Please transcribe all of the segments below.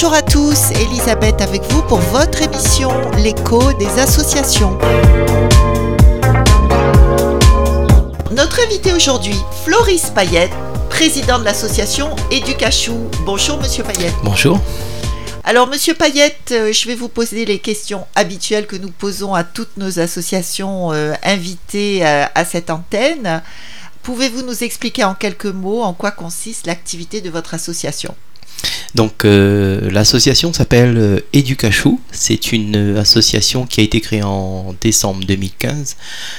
Bonjour à tous, Elisabeth avec vous pour votre émission L'écho des associations. Notre invité aujourd'hui, Floris Payette, président de l'association Éducachou. Bonjour Monsieur Payette. Bonjour. Alors Monsieur Payette, euh, je vais vous poser les questions habituelles que nous posons à toutes nos associations euh, invitées à, à cette antenne. Pouvez-vous nous expliquer en quelques mots en quoi consiste l'activité de votre association? Donc euh, l'association s'appelle euh, Educachou. C'est une euh, association qui a été créée en décembre 2015.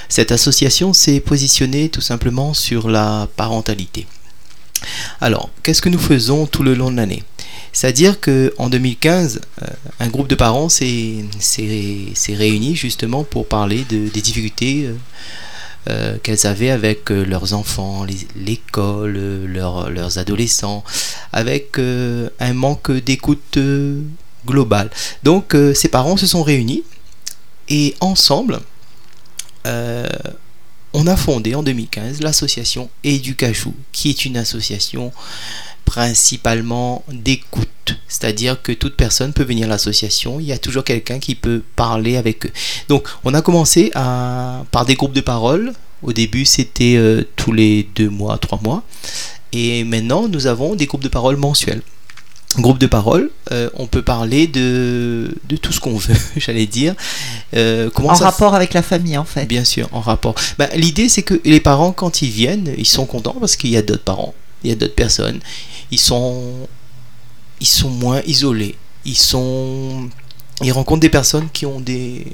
Cette association s'est positionnée tout simplement sur la parentalité. Alors, qu'est-ce que nous faisons tout le long de l'année? C'est-à-dire que en 2015, euh, un groupe de parents s'est réuni justement pour parler de- des difficultés euh, qu'elles avaient avec euh, leurs enfants, l'école, leurs- adolescents, avec euh, un manque d'écoute globale. Donc, ces parents se sont réunis et ensemble, on a fondé en 2015 l'association Educachou, qui est une association principalement d'écoute. C'est-à-dire que toute personne peut venir à l'association, il y a toujours quelqu'un qui peut parler avec eux. Donc on a commencé à, par des groupes de parole. Au début c'était euh, tous les deux mois, trois mois. Et maintenant nous avons des groupes de parole mensuels. Groupe de parole, euh, on peut parler de, de tout ce qu'on veut, j'allais dire. Euh, comment En ça rapport avec la famille en fait. Bien sûr, en rapport. Ben, L'idée, c'est que les parents, quand ils viennent, ils sont contents parce qu'il y a d'autres parents, il y a d'autres personnes. Ils sont, ils sont moins isolés. Ils sont, ils rencontrent des personnes qui ont des,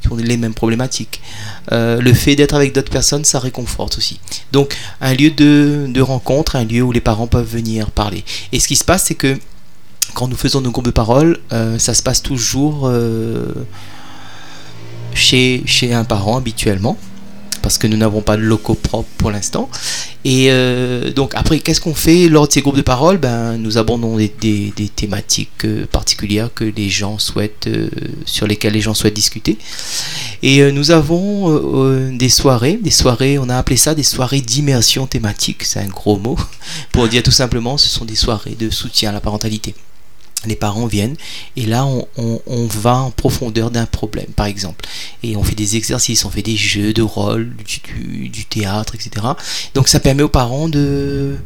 qui ont les mêmes problématiques. Euh, le fait d'être avec d'autres personnes, ça réconforte aussi. Donc, un lieu de, de rencontre, un lieu où les parents peuvent venir parler. Et ce qui se passe, c'est que quand nous faisons nos groupes de parole, euh, ça se passe toujours euh, chez, chez un parent habituellement, parce que nous n'avons pas de locaux propres pour l'instant. Et euh, donc après, qu'est-ce qu'on fait lors de ces groupes de parole ben, Nous abordons des, thématiques euh, particulières que les gens souhaitent, euh, sur lesquelles les gens souhaitent discuter. Et nous avons des soirées, des soirées, on a appelé ça des soirées d'immersion thématique, c'est un gros mot, pour dire tout simplement, ce sont des soirées de soutien à la parentalité les parents viennent et là on, va en profondeur d'un problème par exemple et on fait des exercices, on fait des jeux de rôle, du théâtre, etc. Donc ça permet aux parents de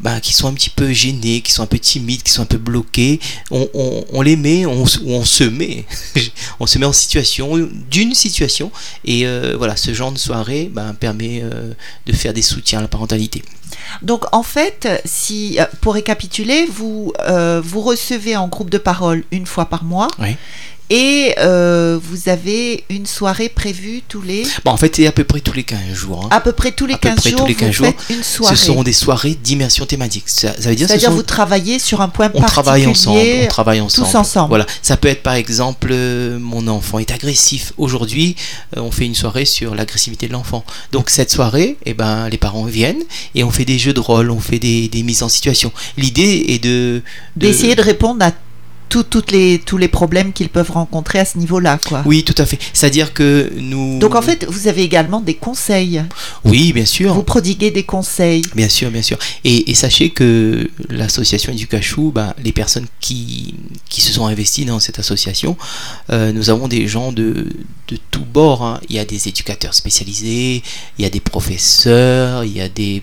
bah, qui sont un petit peu gênés, qui sont un peu timides, qui sont un peu bloqués, on, on- on les met, on, on se met, on se met en situation, d'une situation, et euh, voilà, ce genre de soirée bah, permet euh, de faire des soutiens à la parentalité. Donc en fait, si euh, pour récapituler, vous euh, vous recevez en groupe de parole une fois par mois Oui. Et euh, vous avez une soirée prévue tous les Bon, en fait, c'est à peu près tous les 15 jours. hein. à peu près tous les À peu 15 près tous jours, les 15 vous jours, faites une soirée. Ce sont des soirées d'immersion thématique. Ça, ça veut dire, ce C'est-à-dire sont- vous travaillez sur un point on particulier. travaille ensemble, on travaille ensemble. tous ensemble. Voilà, ça peut être par exemple euh, mon enfant est agressif. Aujourd'hui, euh, on fait une soirée sur l'agressivité de l'enfant. Donc cette soirée, eh ben les parents viennent et on fait des jeux de rôle, on fait des, des mises en situation. L'idée est de, de- D'essayer de répondre à tout- toutes les, tous les problèmes qu'ils peuvent rencontrer à ce niveau-là. quoi. Oui, tout à fait. C'est-à-dire que nous. Donc en fait, vous avez également des conseils. Oui, bien sûr. Vous prodiguez des conseils. Bien sûr, bien sûr. Et, et sachez que l'association Educachou, ben, les personnes qui, qui se sont investies dans cette association, euh, nous avons des gens de, de tous bords. hein. Il y a des éducateurs spécialisés, il y a des professeurs, il y a des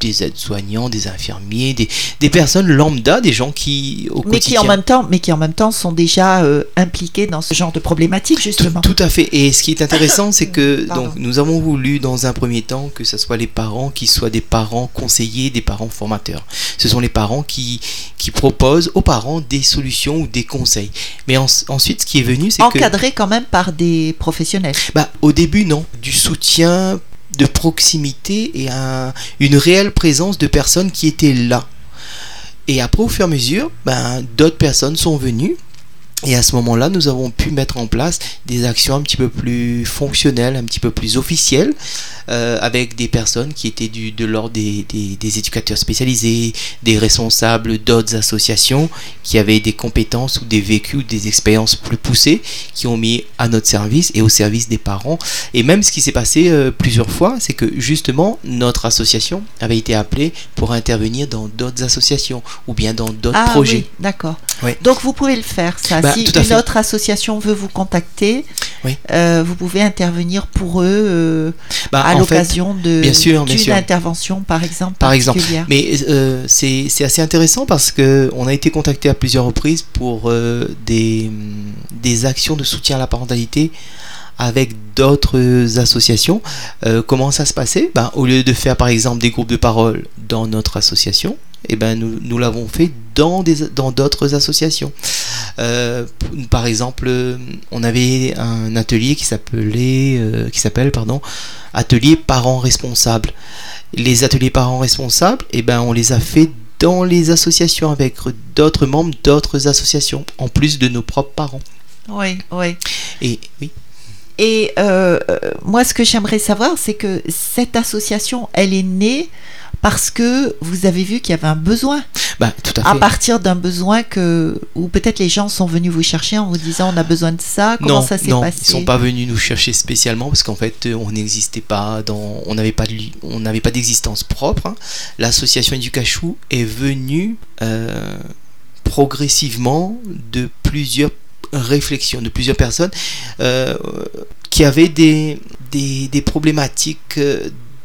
des aides-soignants, des infirmiers, des, des personnes lambda, des gens qui au Mais qui, en même temps, mais qui en même temps sont déjà euh, impliqués dans ce genre de problématiques, justement. tout à fait. Et ce qui est intéressant, c'est que Pardon. donc nous avons voulu dans un premier temps que ce soit les parents qui soient des parents conseillers, des parents formateurs. Ce sont les parents qui qui proposent aux parents des solutions ou des conseils. Mais en- ensuite, ce qui est venu, c'est que Encadrés quand même par des professionnels. bah, au début, non, du soutien de proximité et un- une réelle présence de personnes qui étaient là. Et après, au fur et à mesure, ben, d'autres personnes sont venues Et à ce moment-là, nous avons pu mettre en place des actions un petit peu plus fonctionnelles, un petit peu plus officielles, euh, avec des personnes qui étaient du, de l'ordre des, des, des, éducateurs spécialisés, des responsables d'autres associations qui avaient des compétences ou des vécus ou des expériences plus poussées, qui ont mis à notre service et au service des parents. Et même ce qui s'est passé euh, plusieurs fois, c'est que justement, notre association avait été appelée pour intervenir dans d'autres associations ou bien dans d'autres ah, projets. Oui, D'accord. Oui. Donc vous pouvez le faire, ça. Bah, si une fait. autre association veut vous contacter, oui. euh, vous pouvez intervenir pour eux euh, bah, à l'occasion d'une intervention, par exemple. Par exemple. Mais euh, c'est assez intéressant parce que on a été contacté à plusieurs reprises pour des, des actions de soutien à la parentalité avec d'autres associations. Euh, comment ça se passait? Ben, Au lieu de faire par exemple des groupes de parole dans notre association, eh ben, nous, nous l'avons fait dans des dans d'autres associations. Euh, par exemple, on avait un atelier qui s'appelait euh, qui s'appelle pardon atelier parents responsables. Les ateliers parents responsables, eh ben, on les a fait dans les associations avec d'autres membres d'autres associations, en plus de nos propres parents. Oui, oui. Et oui. Et euh, moi, ce que j'aimerais savoir, c'est que cette association, elle est née parce que vous avez vu qu'il y avait un besoin. Bah, tout à, fait. à partir d'un besoin que, ou peut-être les gens sont venus vous chercher en vous disant on a besoin de ça. Comment non, ça s'est non, passé ils sont pas venus nous chercher spécialement parce qu'en fait on n'existait pas dans, on n'avait pas de, on n'avait pas d'existence propre. Hein. L'association Educachou est venue euh, progressivement de plusieurs réflexions de plusieurs personnes euh, qui avaient des, des, des problématiques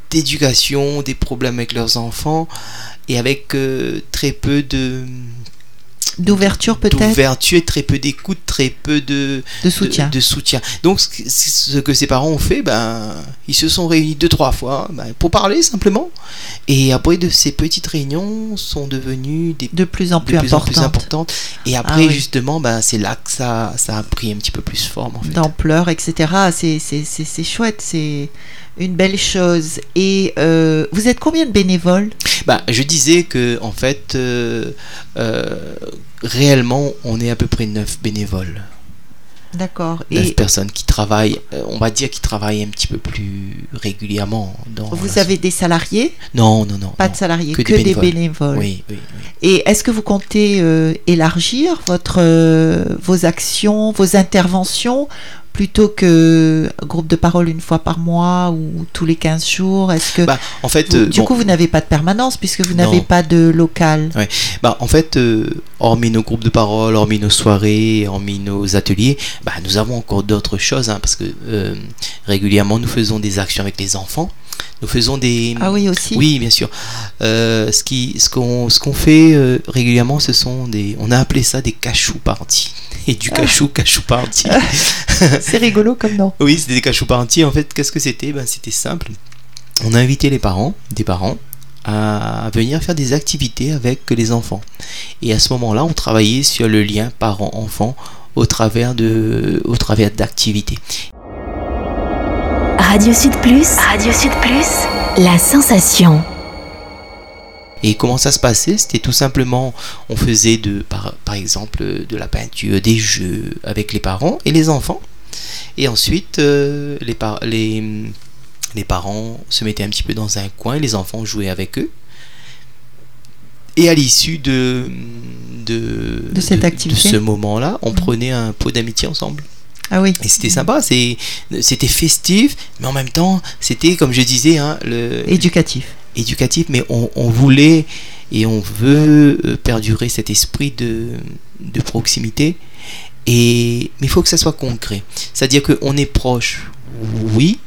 d'éducation, des problèmes avec leurs enfants et avec euh, très peu de d'ouverture peut-être? d'ouverture et très peu d'écoute très peu de, de soutien. de, de, soutien. Donc ce que ces parents ont fait ben ils se sont réunis deux trois fois ben, pour parler simplement. Et après de ces petites réunions sont devenues des, de plus en plus, de plus, importantes. en plus importantes. et après ah, oui. justement ben c'est là que ça ça a pris un petit peu plus forme en fait. d'ampleur etc c'est c'est chouette. C'est une belle chose. Et euh, vous êtes combien de bénévoles? Bah, Je disais que en fait, euh, euh, réellement, on est à peu près 9 bénévoles. D'accord. 9 Et personnes qui travaillent, on va dire qui travaillent un petit peu plus régulièrement. Dans vous la... avez des salariés? Non, non, non. Pas non. de salariés, que, que des, bénévoles. des bénévoles. Oui, oui, oui. Et est-ce que vous comptez élargir votre, vos actions, vos interventions? Plutôt que groupe de parole une fois par mois ou tous les 15 jours Est-ce que bah, en fait, vous, euh, du bon, coup vous n'avez pas de permanence puisque vous n'avez pas de local? Ouais. bah, En fait, euh, hormis nos groupes de parole, hormis nos soirées, hormis nos ateliers, bah, nous avons encore d'autres choses hein, parce que euh, régulièrement nous faisons des actions avec les enfants. Nous faisons des. Ah oui, aussi Oui, bien sûr. Euh, ce qu'on ce qu'on ce qu'on fait euh, régulièrement, ce sont des. On a appelé ça des cachou parties. Et du cachou, ah. cachou party. c'est rigolo comme nom. Oui, c'était des cachou parties. En fait, qu'est-ce que c'était? Ben, C'était simple. On a invité les parents, des parents, à venir faire des activités avec les enfants. Et à ce moment-là, on travaillait sur le lien parent-enfant au travers de, au travers d'activités. Radio Sud Plus, Radio Sud Plus, la sensation. Et comment ça se passait? C'était tout simplement, on faisait de, par, par, exemple de la peinture, des jeux avec les parents et les enfants. Et ensuite, euh, les, par les, les parents se mettaient un petit peu dans un coin, les enfants jouaient avec eux. Et à l'issue de, de, de, cette activité. de ce moment-là, on mmh. prenait un pot d'amitié ensemble. Ah oui. Et c'était sympa, c'était festif, mais en même temps, c'était, comme je disais, hein, le... éducatif. Éducatif, mais on, on, voulait et on veut perdurer cet esprit de, de proximité. Et, mais il faut que ça soit concret. C'est-à-dire qu'on est proche, oui,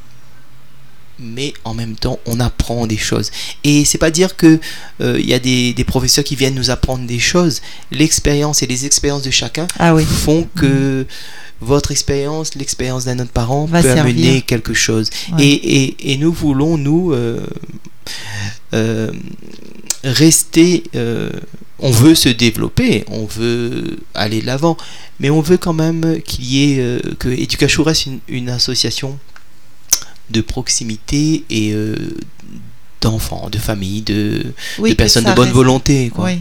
mais en même temps on apprend des choses et c'est pas dire que il euh, y a des, des, professeurs qui viennent nous apprendre des choses l'expérience et les expériences de chacun ah oui. font que mmh votre expérience, l'expérience d'un autre parent Va peut servir. amener quelque chose. Ouais. Et, et, et, nous voulons, nous, euh, euh, rester... On veut se développer, on veut aller de l'avant, mais on veut quand même qu'il y ait... que Educachou reste une, une, association de proximité et euh, d'enfants, de familles, de, oui, de personnes de bonne reste. volonté. Quoi. Oui.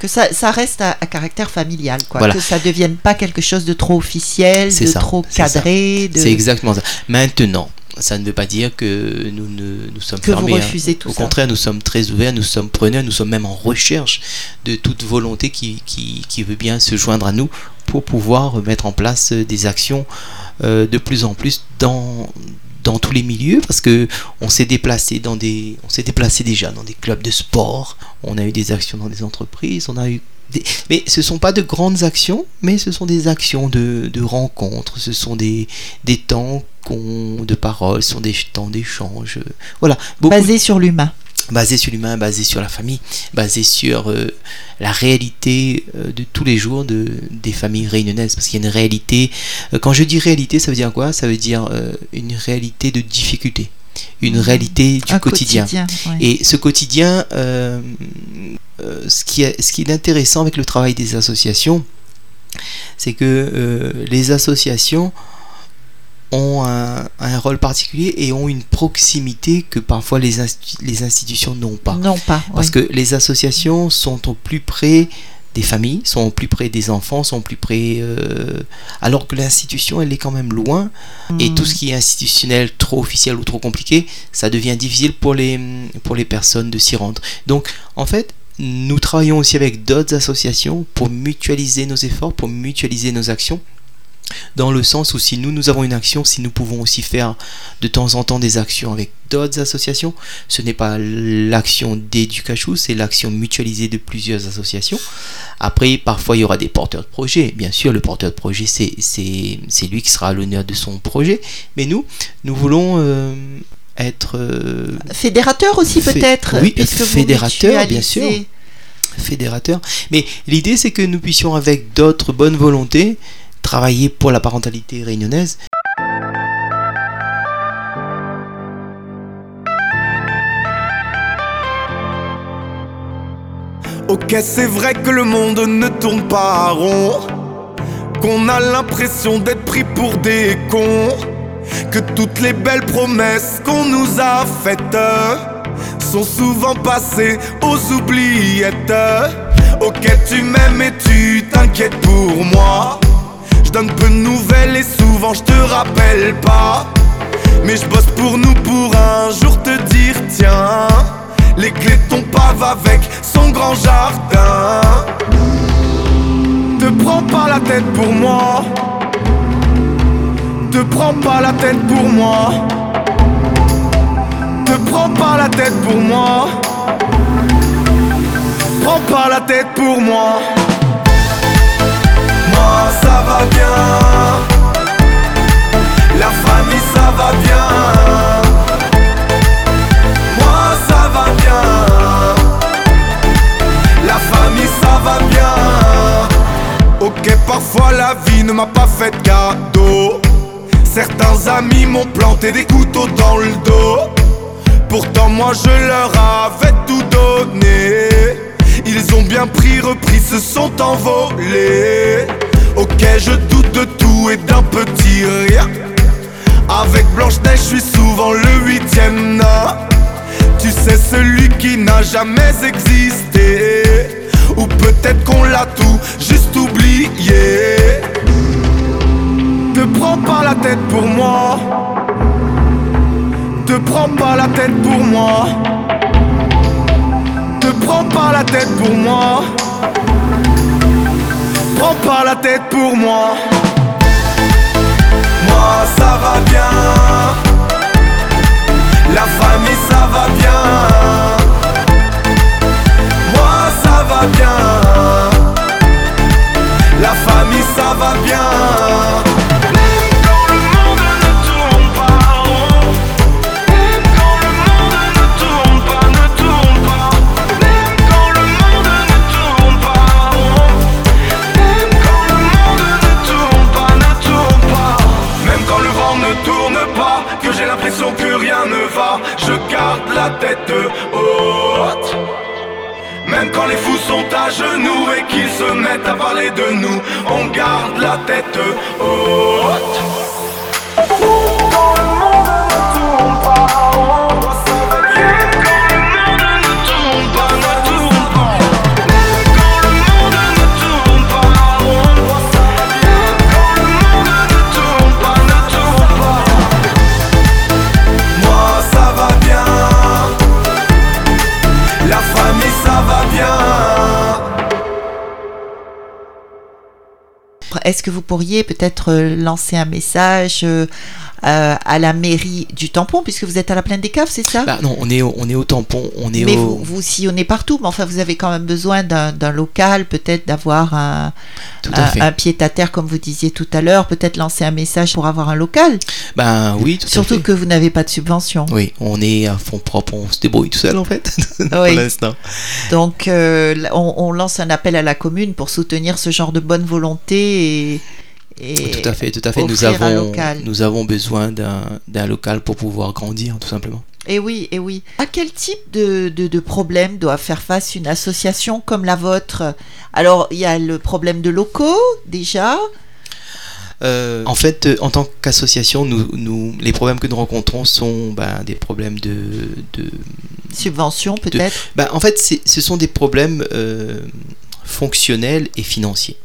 Que ça, ça reste à, à caractère familial, quoi. Voilà. Que ça devienne pas quelque chose de trop officiel, de ça, trop cadré, de... C'est exactement ça. Maintenant, ça ne veut pas dire que nous ne nous sommes que vous fermés. hein. refusez tout Au ça. contraire, nous sommes très ouverts, nous sommes preneurs, nous sommes même en recherche de toute volonté qui, qui, qui veut bien se joindre à nous pour pouvoir mettre en place des actions euh, de plus en plus dans dans tous les milieux parce que on s'est déplacé dans des on s'est déplacé déjà dans des clubs de sport on a eu des actions dans des entreprises on a eu mais ce sont pas de grandes actions mais ce sont des actions de, de rencontres ce sont des des temps de parole ce sont des temps d'échange euh, voilà beaucoup Basé sur l'humain. Basé sur l'humain, basé sur la famille, basé sur euh, la réalité euh, de tous les jours de, des familles réunionnaises. Parce qu'il y a une réalité, euh, quand je dis réalité, ça veut dire quoi? Ça veut dire une réalité de difficulté, une réalité du Un quotidien. ouais. Et ce quotidien, euh, euh, ce, qui est, ce qui est intéressant avec le travail des associations, c'est que euh, les associations ont un, un rôle particulier et ont une proximité que parfois les, les institutions n'ont pas. Non pas. Parce oui. que les associations sont au plus près des familles, sont au plus près des enfants, sont au plus près... euh, alors que l'institution, elle est quand même loin. Et Mm. tout ce qui est institutionnel, trop officiel ou trop compliqué, ça devient difficile pour les, pour les personnes de s'y rendre. Donc, en fait, nous travaillons aussi avec d'autres associations pour mutualiser nos efforts, pour mutualiser nos actions. Dans le sens où si nous, nous avons une action, si nous pouvons aussi faire de temps en temps des actions avec d'autres associations, ce n'est pas l'action d'Educachou, c'est l'action mutualisée de plusieurs associations. Après, parfois, il y aura des porteurs de projet. Bien sûr, le porteur de projet, c'est c'est- c'est lui qui sera à l'honneur de son projet. Mais nous, nous voulons euh, être euh, Fédérateur aussi peut-être. oui, puisque vous fédérateur, bien sûr. fédérateurs. Mais l'idée, c'est que nous puissions, avec d'autres bonnes volontés, travailler pour la parentalité réunionnaise. Ok, c'est vrai que le monde ne tourne pas rond. Qu'on a l'impression d'être pris pour des cons. Que toutes les belles promesses qu'on nous a faites sont souvent passées aux oubliettes. Ok, tu m'aimes et tu t'inquiètes pour moi. Je donne peu de nouvelles et souvent je te rappelle pas. Mais je bosse pour nous pour un jour te dire tiens Les clés de ton pave avec son grand jardin. Te prends pas la tête pour moi. Te prends pas la tête pour moi. Te prends pas la tête pour moi. Prends pas la tête pour moi. Moi m'ont planté des couteaux dans le dos Pourtant moi je leur avais tout donné Ils ont bien pris, repris, se sont envolés Ok je doute de tout et d'un petit rien avec Blanche-Neige, je suis souvent le huitième nain. Tu sais, celui qui n'a jamais existé. Ou peut-être qu'on l'a tout juste oublié. Te prends pas la tête pour moi. Te prends pas la tête pour moi. Te prends pas la tête pour moi. Prends pas la tête pour moi. Moi ça va bien La famille ça va bien Moi ça va bien La famille ça va bien tête haute. Même quand les fous sont à genoux Et qu'ils se mettent à parler de nous On garde la tête haute est-ce que vous pourriez peut-être euh, lancer un message euh, à la mairie du tampon, puisque vous êtes à la plaine des caves, c'est ça? Bah non, on est au, on est au tampon, on est Mais au. vous, vous sillonnez partout, mais enfin vous avez quand même besoin d'un local, peut-être d'avoir un, à un, un pied-à-terre comme vous disiez tout à l'heure, peut-être lancer un message pour avoir un local, Ben oui, tout à surtout fait. que vous n'avez pas de subvention. Oui, on est à fond propre, on se débrouille tout seul en fait. pour Oui. l'instant. Donc euh, on, on lance un appel à la commune pour soutenir ce genre de bonne volonté et, et Tout à fait, tout à fait. Nous avons, local. nous avons besoin d'un local pour pouvoir grandir, tout simplement. Et oui, et oui. À quel type de, de, de problème doit faire face une association comme la vôtre? Alors, il y a le problème de locaux, déjà. Euh, en fait, euh, en tant qu'association, nous, nous, les problèmes que nous rencontrons sont ben, des problèmes de, de, Subvention, peut-être? Ben, en fait, ce sont des problèmes euh, fonctionnels et financiers.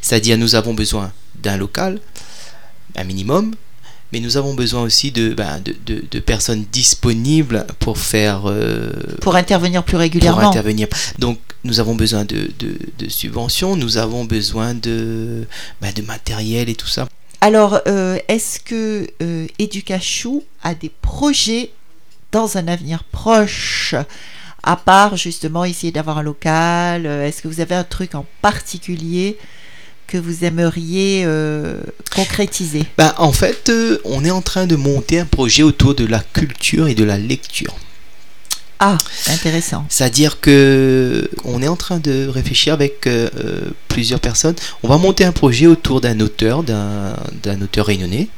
C'est-à-dire, nous avons besoin d'un local, un minimum, mais nous avons besoin aussi de, ben, de, de- de personnes disponibles pour faire. euh, Pour intervenir plus pour régulièrement. intervenir. Donc, nous avons besoin de, subventions, nous avons besoin de, ben, de matériel et tout ça. Alors, euh, est-ce que euh, Educachou a des projets dans un avenir proche? À part justement essayer d'avoir un local Est-ce que vous avez un truc en particulier que vous aimeriez euh, concrétiser? Ben, en fait, euh, on est en train de monter un projet autour de la culture et de la lecture. Ah, intéressant. C'est-à-dire que on est en train de réfléchir avec euh, plusieurs personnes. On va monter un projet autour d'un auteur, d'un auteur réunionnais,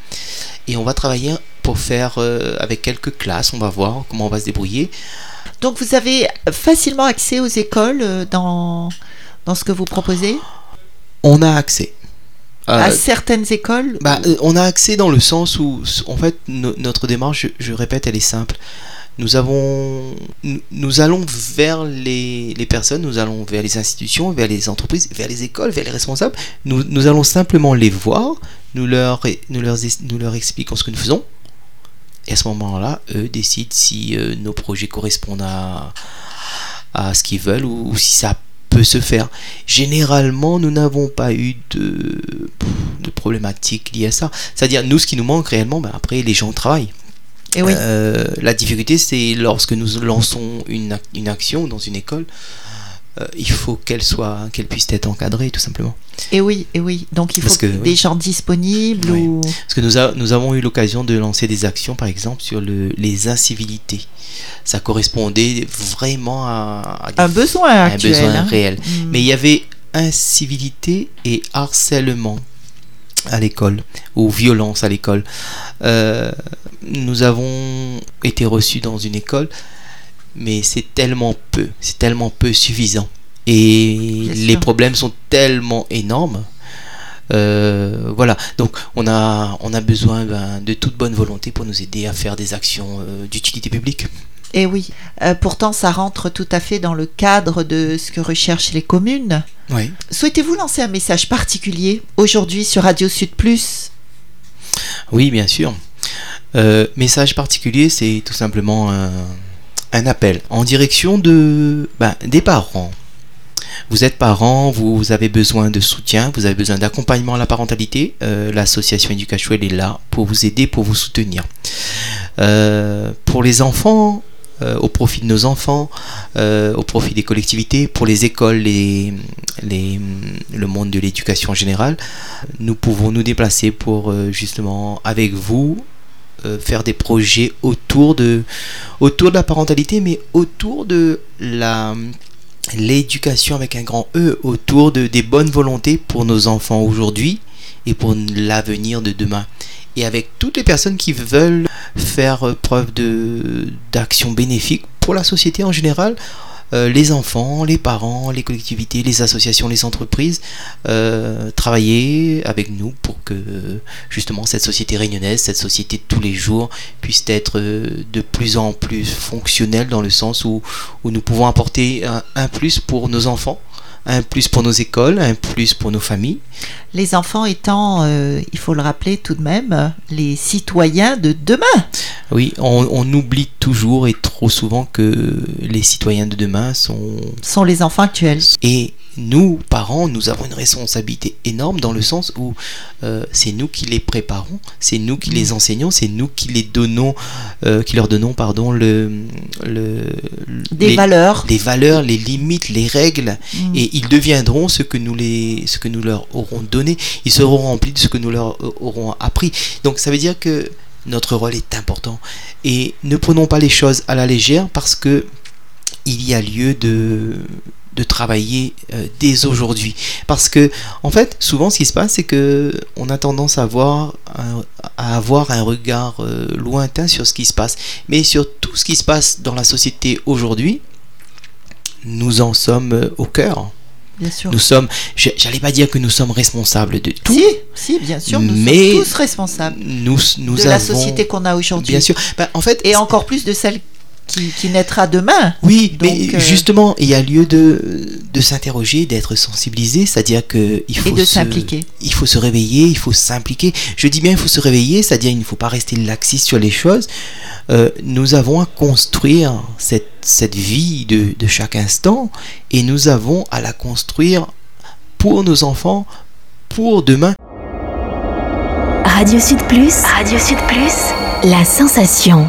et on va travailler pour faire avec quelques classes. On va voir comment on va se débrouiller. Donc vous avez facilement accès aux écoles dans, dans ce que vous proposez? On a accès. Euh, À certaines écoles Bah, euh, on a accès dans le sens où, en fait, no- notre démarche, je, je répète, elle est simple. Nous avons, nous, allons vers les, les personnes, nous allons vers les institutions, vers les entreprises, vers les écoles, vers les responsables. Nous, nous allons simplement les voir, nous leur, nous leur, es- nous leur expliquons ce que nous faisons. Et à ce moment-là, eux décident si euh, nos projets correspondent à, à ce qu'ils veulent ou, ou si ça peut se faire. Généralement, nous n'avons pas eu de, de problématiques liées à ça. C'est-à-dire, nous, ce qui nous manque réellement, ben, après, les gens travaillent. Et Eh oui. Euh, la difficulté, c'est lorsque nous lançons une, une action dans une école, il faut qu'elle soit, qu'elle puisse être encadrée, tout simplement. Et oui, et oui. Donc il faut que, des oui. gens disponibles Oui. ou Parce que nous, a- nous avons eu l'occasion de lancer des actions, par exemple, sur le, les incivilités. Ça correspondait vraiment à, un besoin à un actuel. besoin hein. réel. Mm. Mais il y avait incivilité et harcèlement à l'école, ou violence à l'école. Euh, nous avons été reçus dans une école, mais c'est tellement peu, c'est tellement peu suffisant. Et les problèmes sont tellement énormes. Euh, voilà, donc on a, on a besoin ben, de toute bonne volonté pour nous aider à faire des actions euh, d'utilité publique. Et Eh oui. Euh, pourtant, ça rentre tout à fait dans le cadre de ce que recherchent les communes. Oui. Souhaitez-vous lancer un message particulier aujourd'hui sur Radio Sud Plus? Oui, bien sûr. Message particulier, c'est tout simplement un, un appel en direction ben, des parents. Vous êtes parent, vous avez besoin de soutien, vous avez besoin d'accompagnement à la parentalité. euh, L'association Education elle est là pour vous aider, pour vous soutenir. Euh, pour les enfants, euh, au profit de nos enfants, au profit des collectivités, pour les écoles, les, le monde de l'éducation en général, nous pouvons nous déplacer pour justement avec vous euh, faire des projets autour de autour de la parentalité mais autour de la l'éducation avec un grand E autour de des bonnes volontés pour nos enfants aujourd'hui et pour l'avenir de demain. Et avec toutes les personnes qui veulent faire preuve de d'action bénéfique pour la société en général euh, les enfants, les parents, les collectivités, les associations, les entreprises, euh, travailler avec nous pour que justement cette société réunionnaise, cette société de tous les jours puisse être euh, de plus en plus fonctionnelle dans le sens où, nous pouvons apporter un plus pour nos enfants, un plus pour nos écoles, un plus pour nos familles. Les enfants étant, euh, il faut le rappeler tout de même, les citoyens de demain. Oui, on, on oublie toujours et trop souvent que les citoyens de demain sont sont les enfants actuels. et nous, parents, nous avons une responsabilité énorme dans le sens où euh, c'est nous qui les préparons, c'est nous qui les enseignons, c'est nous qui les donnons, euh, qui leur donnons, pardon, le, le Des les- valeurs. des valeurs, les limites, les règles, Mm. et ils deviendront ce que nous les, ce que nous leur aurons donné. Ils seront remplis de ce que nous leur euh, aurons appris. Donc ça veut dire que notre rôle est important et ne prenons pas les choses à la légère parce que il y a lieu de de travailler euh, dès aujourd'hui parce que en fait souvent ce qui se passe c'est que on a tendance à avoir un, à avoir un regard euh, lointain sur ce qui se passe mais sur tout ce qui se passe dans la société aujourd'hui nous en sommes euh, au cœur Bien sûr. nous sommes j'allais pas dire que nous sommes responsables de tout Si, si, bien sûr, nous Mais- sommes tous responsables nous nous de avons la société qu'on a aujourd'hui. bien sûr Ben, en fait Et encore plus de celle qui, qui naîtra demain. Oui, Donc, mais euh, justement, il y a lieu de, de s'interroger, d'être sensibilisé, c'est-à-dire que il faut Et de s'impliquer. Il faut se réveiller, il faut s'impliquer. Je dis bien il faut se réveiller, c'est-à-dire il ne faut pas rester laxiste sur les choses. Euh, nous avons à construire cette, cette vie de, de chaque instant et nous avons à la construire pour nos enfants, pour demain. Radio Sud Plus. Radio Sud Plus. La sensation.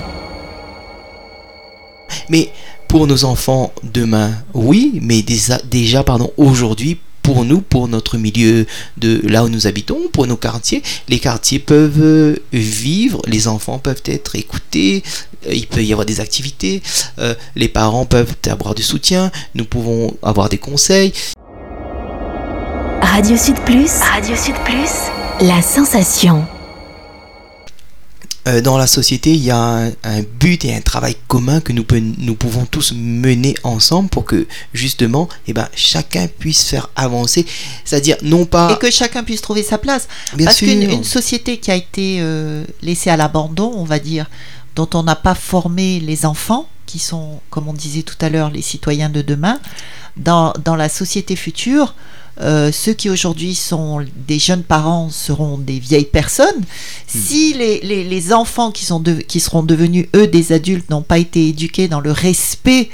Mais pour nos enfants demain, oui, mais déjà, pardon, aujourd'hui, pour nous, pour notre milieu de là où nous habitons, pour nos quartiers, les quartiers peuvent euh, vivre, les enfants peuvent être écoutés, euh, il peut y avoir des activités, euh, les parents peuvent avoir du soutien, nous pouvons avoir des conseils. Radio Sud Plus. Radio Sud Plus. La sensation. Euh, dans la société, il y a un, un but et un travail commun que nous, peut- nous pouvons tous mener ensemble pour que justement, eh ben, chacun puisse faire avancer, c'est-à-dire non pas... Et que chacun puisse trouver sa place. Bien Parce qu'une une société qui a été euh, laissée à l'abandon, on va dire, dont on n'a pas formé les enfants, qui sont, comme on disait tout à l'heure, les citoyens de demain, dans, dans la société future, euh, ceux qui aujourd'hui sont des jeunes parents seront des vieilles personnes. Si les, les, les enfants qui, sont de- qui seront devenus, eux, des adultes, n'ont pas été éduqués dans le respect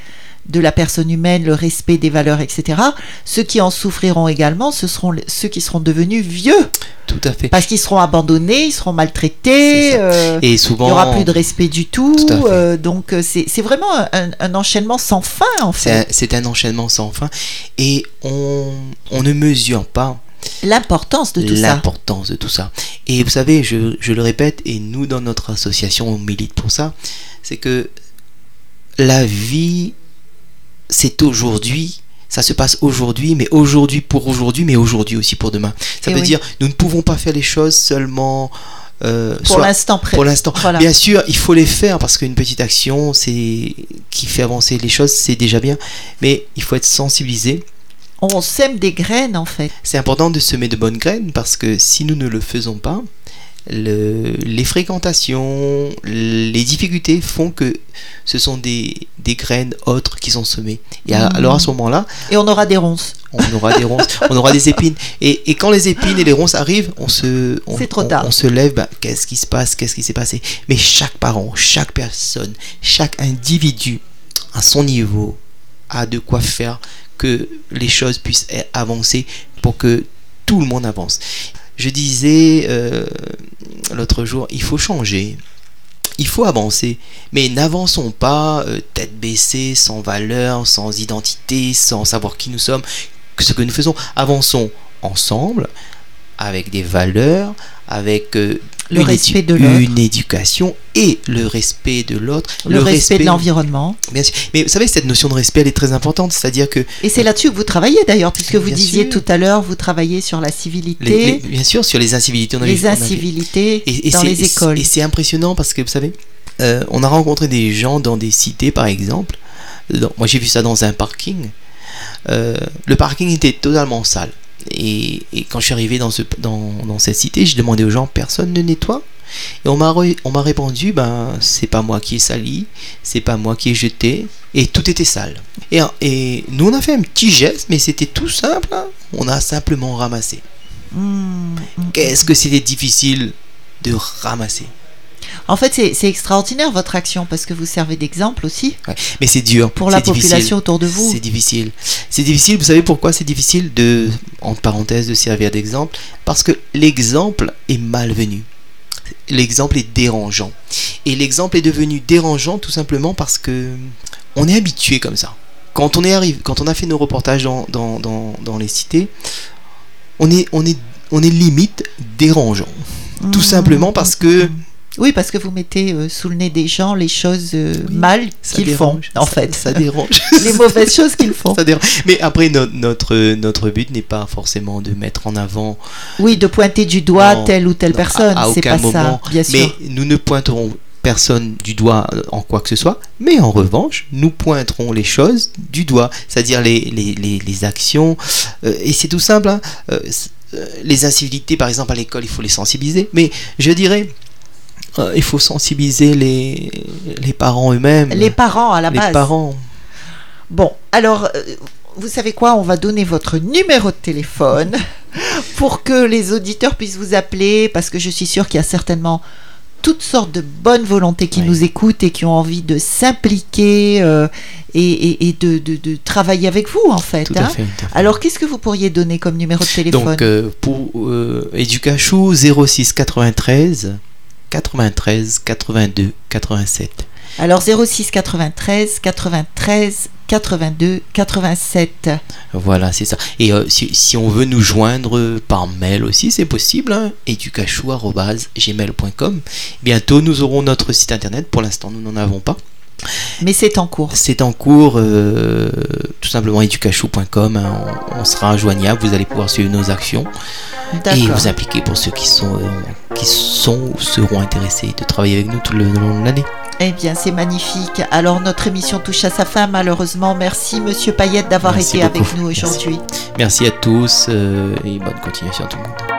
de la personne humaine, le respect des valeurs, etc., ceux qui en souffriront également, ce seront ceux qui seront devenus vieux. Tout à fait. Parce qu'ils seront abandonnés, ils seront maltraités, euh, Et il souvent, n'y aura plus de respect du tout. Tout à fait. euh, donc euh, c'est vraiment un, un enchaînement sans fin en c'est un, fait. c'est un enchaînement sans fin et on, on ne mesure pas L'importance de tout ça. l'importance de tout ça. Et vous savez, je, je le répète, et nous dans notre association on milite pour ça, c'est que la vie, c'est aujourd'hui. Ça se passe aujourd'hui, mais aujourd'hui pour aujourd'hui, mais aujourd'hui aussi pour demain. Ça Eh veut oui. dire, nous ne pouvons pas faire les choses seulement euh, Pour l'instant pour l'instant. Voilà. Bien sûr, il faut les faire parce qu'une petite action, c'est qui fait avancer les choses, c'est déjà bien. Mais il faut être sensibilisé. On sème des graines en fait. C'est important de semer de bonnes graines parce que si nous ne le faisons pas, le- les fréquentations, les difficultés font que ce sont des, des graines autres qui sont semées. Et à- Mhm. alors à ce moment-là, Et on aura des ronces. on aura des ronces, on aura des épines. Et, et quand les épines et les ronces arrivent, on se, on, C'est trop on- tard. on se lève, bah, qu'est-ce qui se passe, qu'est-ce qui s'est passé? Mais chaque parent, chaque personne, chaque individu à son niveau a de quoi faire que les choses puissent avancer pour que tout le monde avance. Je disais euh, l'autre jour, il faut changer. Il faut avancer, mais n'avançons pas euh, tête baissée, sans valeur, sans identité, sans savoir qui nous sommes, ce que nous faisons. Avançons ensemble, avec des valeurs, avec euh, Le une, respect édu- de l'autre. une éducation et le respect de l'autre. Le, respect, de l'environnement. Bien sûr. Mais vous savez, cette notion de respect, elle est très importante. C'est-à-dire que, Et c'est là-dessus que vous travaillez d'ailleurs, puisque vous disiez sûr. tout à l'heure, vous travaillez sur la civilité, les- les- bien sûr, sur les incivilités, on a les vu- on a vu- incivilités Et- et dans les écoles. Et c'est impressionnant parce que vous savez, euh, on a rencontré des gens dans des cités par exemple. Dans- moi j'ai vu ça dans un parking. Euh, le parking était totalement sale. Et, et quand je suis arrivé dans, ce, dans, dans cette cité, j'ai demandé aux gens personne ne nettoie Et on m'a répondu ben c'est pas moi qui ai sali, c'est pas moi qui ai jeté. Et tout était sale. Et, et nous on a fait un petit geste, mais c'était tout simple. hein. On a simplement ramassé. Mmh, mmh. Qu'est-ce que c'était difficile de ramasser En fait, c'est extraordinaire votre action parce que vous servez d'exemple aussi Ouais. Mais c'est dur. pour la difficile. population autour de vous. C'est difficile. C'est difficile, vous savez pourquoi c'est difficile de, entre parenthèses, de servir d'exemple? Parce que l'exemple est malvenu. L'exemple est dérangeant. Et l'exemple est devenu dérangeant tout simplement parce que on est habitué comme ça. Quand on est arrivé, quand on a fait nos reportages dans, dans, dans, dans les cités, on est, on est, on est limite dérangeant. Tout Mmh. simplement parce que Oui, parce que vous mettez euh, sous le nez des gens les choses euh, Oui, mal qu'ils font, dérange. en Ça- fait. ça dérange. les mauvaises choses qu'ils font. Ça dérange. Mais après, no- notre, notre but n'est pas forcément de mettre en avant Oui, de pointer du doigt Non, telle ou telle non, personne, à- à c'est aucun pas moment. ça, bien sûr. Mais nous ne pointerons personne du doigt euh, en quoi que ce soit, mais en revanche, nous pointerons les choses du doigt, c'est-à-dire les, les, les, les actions. euh, et c'est tout simple. hein, euh, les incivilités, par exemple, à l'école, il faut les sensibiliser. Mais je dirais, euh, il faut sensibiliser les, les parents eux-mêmes. Les parents à la Les base. parents. Bon, alors, euh, vous savez quoi? On va donner votre numéro de téléphone pour que les auditeurs puissent vous appeler, parce que je suis sûre qu'il y a certainement toutes sortes de bonnes volontés qui Oui. nous écoutent et qui ont envie de s'impliquer euh, et, et- et de, de- de travailler avec vous, en fait. Tout hein. à fait. tout à fait. Alors, qu'est-ce que vous pourriez donner comme numéro de téléphone? Donc euh, pour euh, Educachou 06 93 93 82 87. Alors, 06 93 93 82 87. Voilà, c'est ça. Et euh, si, si on veut nous joindre euh, par mail aussi, c'est possible. Hein, educachou@gmail.com. Bientôt, nous aurons notre site internet. Pour l'instant, nous n'en avons pas. Mais c'est en cours. C'est en cours, euh, tout simplement educachou.com. hein, on, on sera joignable. Vous allez pouvoir suivre nos actions et vous impliquer pour ceux qui sont, euh, qui sont ou seront intéressés de travailler avec nous tout le long de l'année. Eh bien, c'est magnifique. Alors, notre émission touche à sa fin, malheureusement. Merci, Monsieur Payette, d'avoir été avec nous Merci. aujourd'hui. Merci à tous euh, et bonne continuation à tout le monde.